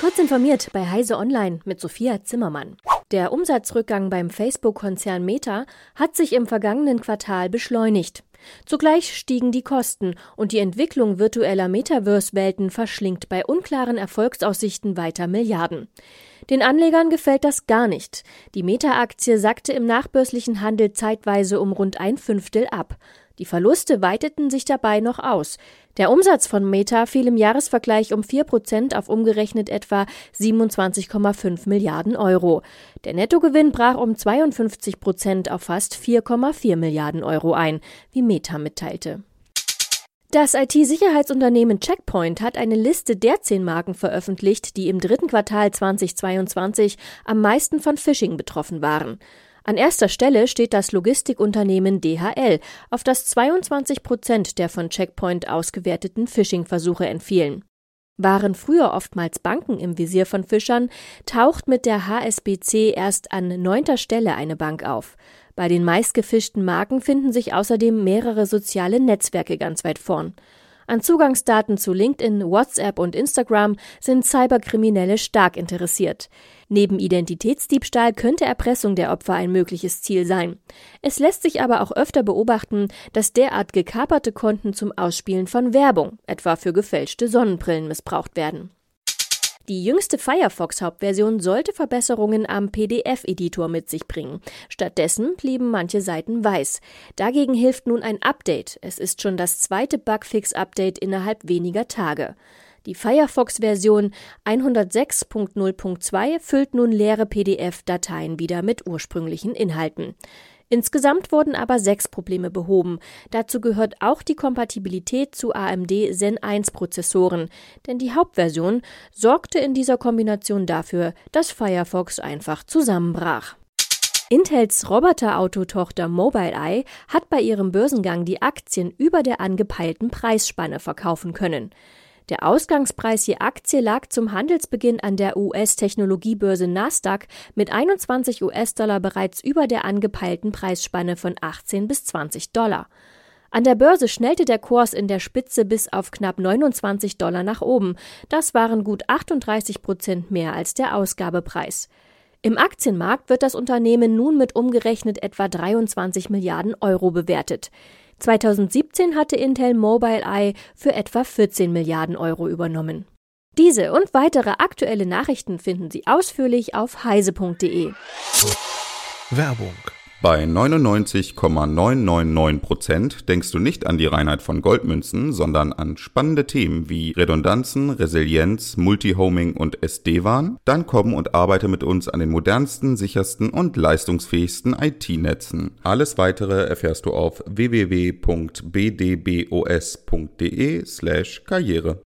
Kurz informiert bei Heise Online mit Sophia Zimmermann. Der Umsatzrückgang beim Facebook-Konzern Meta hat sich im vergangenen Quartal beschleunigt. Zugleich stiegen die Kosten und die Entwicklung virtueller Metaverse-Welten verschlingt bei unklaren Erfolgsaussichten weiter Milliarden. Den Anlegern gefällt das gar nicht. Die Meta-Aktie sackte im nachbörslichen Handel zeitweise um rund ein Fünftel ab. Die Verluste weiteten sich dabei noch aus. Der Umsatz von Meta fiel im Jahresvergleich um 4 Prozent auf umgerechnet etwa 27,5 Milliarden Euro. Der Nettogewinn brach um 52 Prozent auf fast 4,4 Milliarden Euro ein, wie Meta mitteilte. Das IT-Sicherheitsunternehmen Checkpoint hat eine Liste der zehn Marken veröffentlicht, die im dritten Quartal 2022 am meisten von Phishing betroffen waren. An erster Stelle steht das Logistikunternehmen DHL, auf das 22 Prozent der von Checkpoint ausgewerteten Phishing-Versuche entfielen. Waren früher oftmals Banken im Visier von Fischern, taucht mit der HSBC erst an neunter Stelle eine Bank auf. Bei den meistgefischten Marken finden sich außerdem mehrere soziale Netzwerke ganz weit vorn. An Zugangsdaten zu LinkedIn, WhatsApp und Instagram sind Cyberkriminelle stark interessiert. Neben Identitätsdiebstahl könnte Erpressung der Opfer ein mögliches Ziel sein. Es lässt sich aber auch öfter beobachten, dass derart gekaperte Konten zum Ausspielen von Werbung, etwa für gefälschte Sonnenbrillen, missbraucht werden. Die jüngste Firefox-Hauptversion sollte Verbesserungen am PDF-Editor mit sich bringen. Stattdessen blieben manche Seiten weiß. Dagegen hilft nun ein Update. Es ist schon das zweite Bugfix-Update innerhalb weniger Tage. Die Firefox-Version 106.0.2 füllt nun leere PDF-Dateien wieder mit ursprünglichen Inhalten. Insgesamt wurden aber sechs Probleme behoben. Dazu gehört auch die Kompatibilität zu AMD Zen 1 Prozessoren, denn die Hauptversion sorgte in dieser Kombination dafür, dass Firefox einfach zusammenbrach. Intels Roboterautotochter Mobileye hat bei ihrem Börsengang die Aktien über der angepeilten Preisspanne verkaufen können. Der Ausgangspreis je Aktie lag zum Handelsbeginn an der US-Technologiebörse Nasdaq mit 21 US-Dollar bereits über der angepeilten Preisspanne von 18 bis 20 Dollar. An der Börse schnellte der Kurs in der Spitze bis auf knapp 29 Dollar nach oben. Das waren gut 38 Prozent mehr als der Ausgabepreis. Im Aktienmarkt wird das Unternehmen nun mit umgerechnet etwa 23 Milliarden Euro bewertet. 2017 hatte Intel Mobileye für etwa 14 Milliarden Euro übernommen. Diese und weitere aktuelle Nachrichten finden Sie ausführlich auf heise.de. Werbung bei 99,999% denkst du nicht an die Reinheit von Goldmünzen, sondern an spannende Themen wie Redundanzen, Resilienz, Multihoming und SD-WAN? Dann komm und arbeite mit uns an den modernsten, sichersten und leistungsfähigsten IT-Netzen. Alles weitere erfährst du auf www.bdbos.de/karriere.